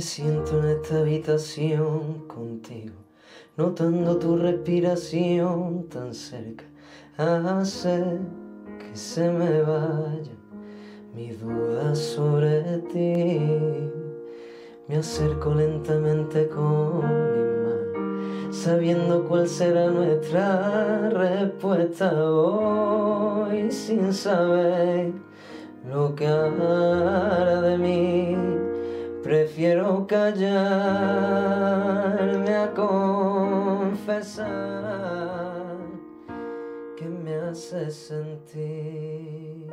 siento en esta habitación contigo, notando tu respiración tan cerca, hace que se me vayan mis dudas sobre ti. Me acerco lentamente con mi mano, sabiendo cuál será nuestra respuesta hoy, sin saber lo que hará de mí. Prefiero callarme a confesar que me hace sentir.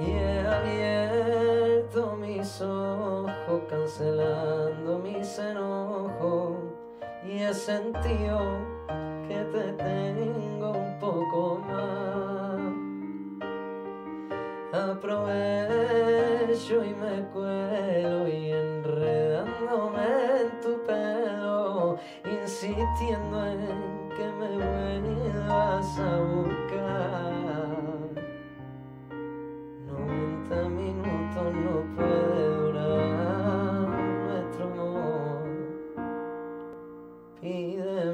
Y he abierto mis ojos cancelando mis enojos y he sentido que te tengo Aprovecho y me cuelo y enredándome en tu pelo, insistiendo en que me vuelvas a buscar. 90 minutos no puede durar nuestro amor. Pide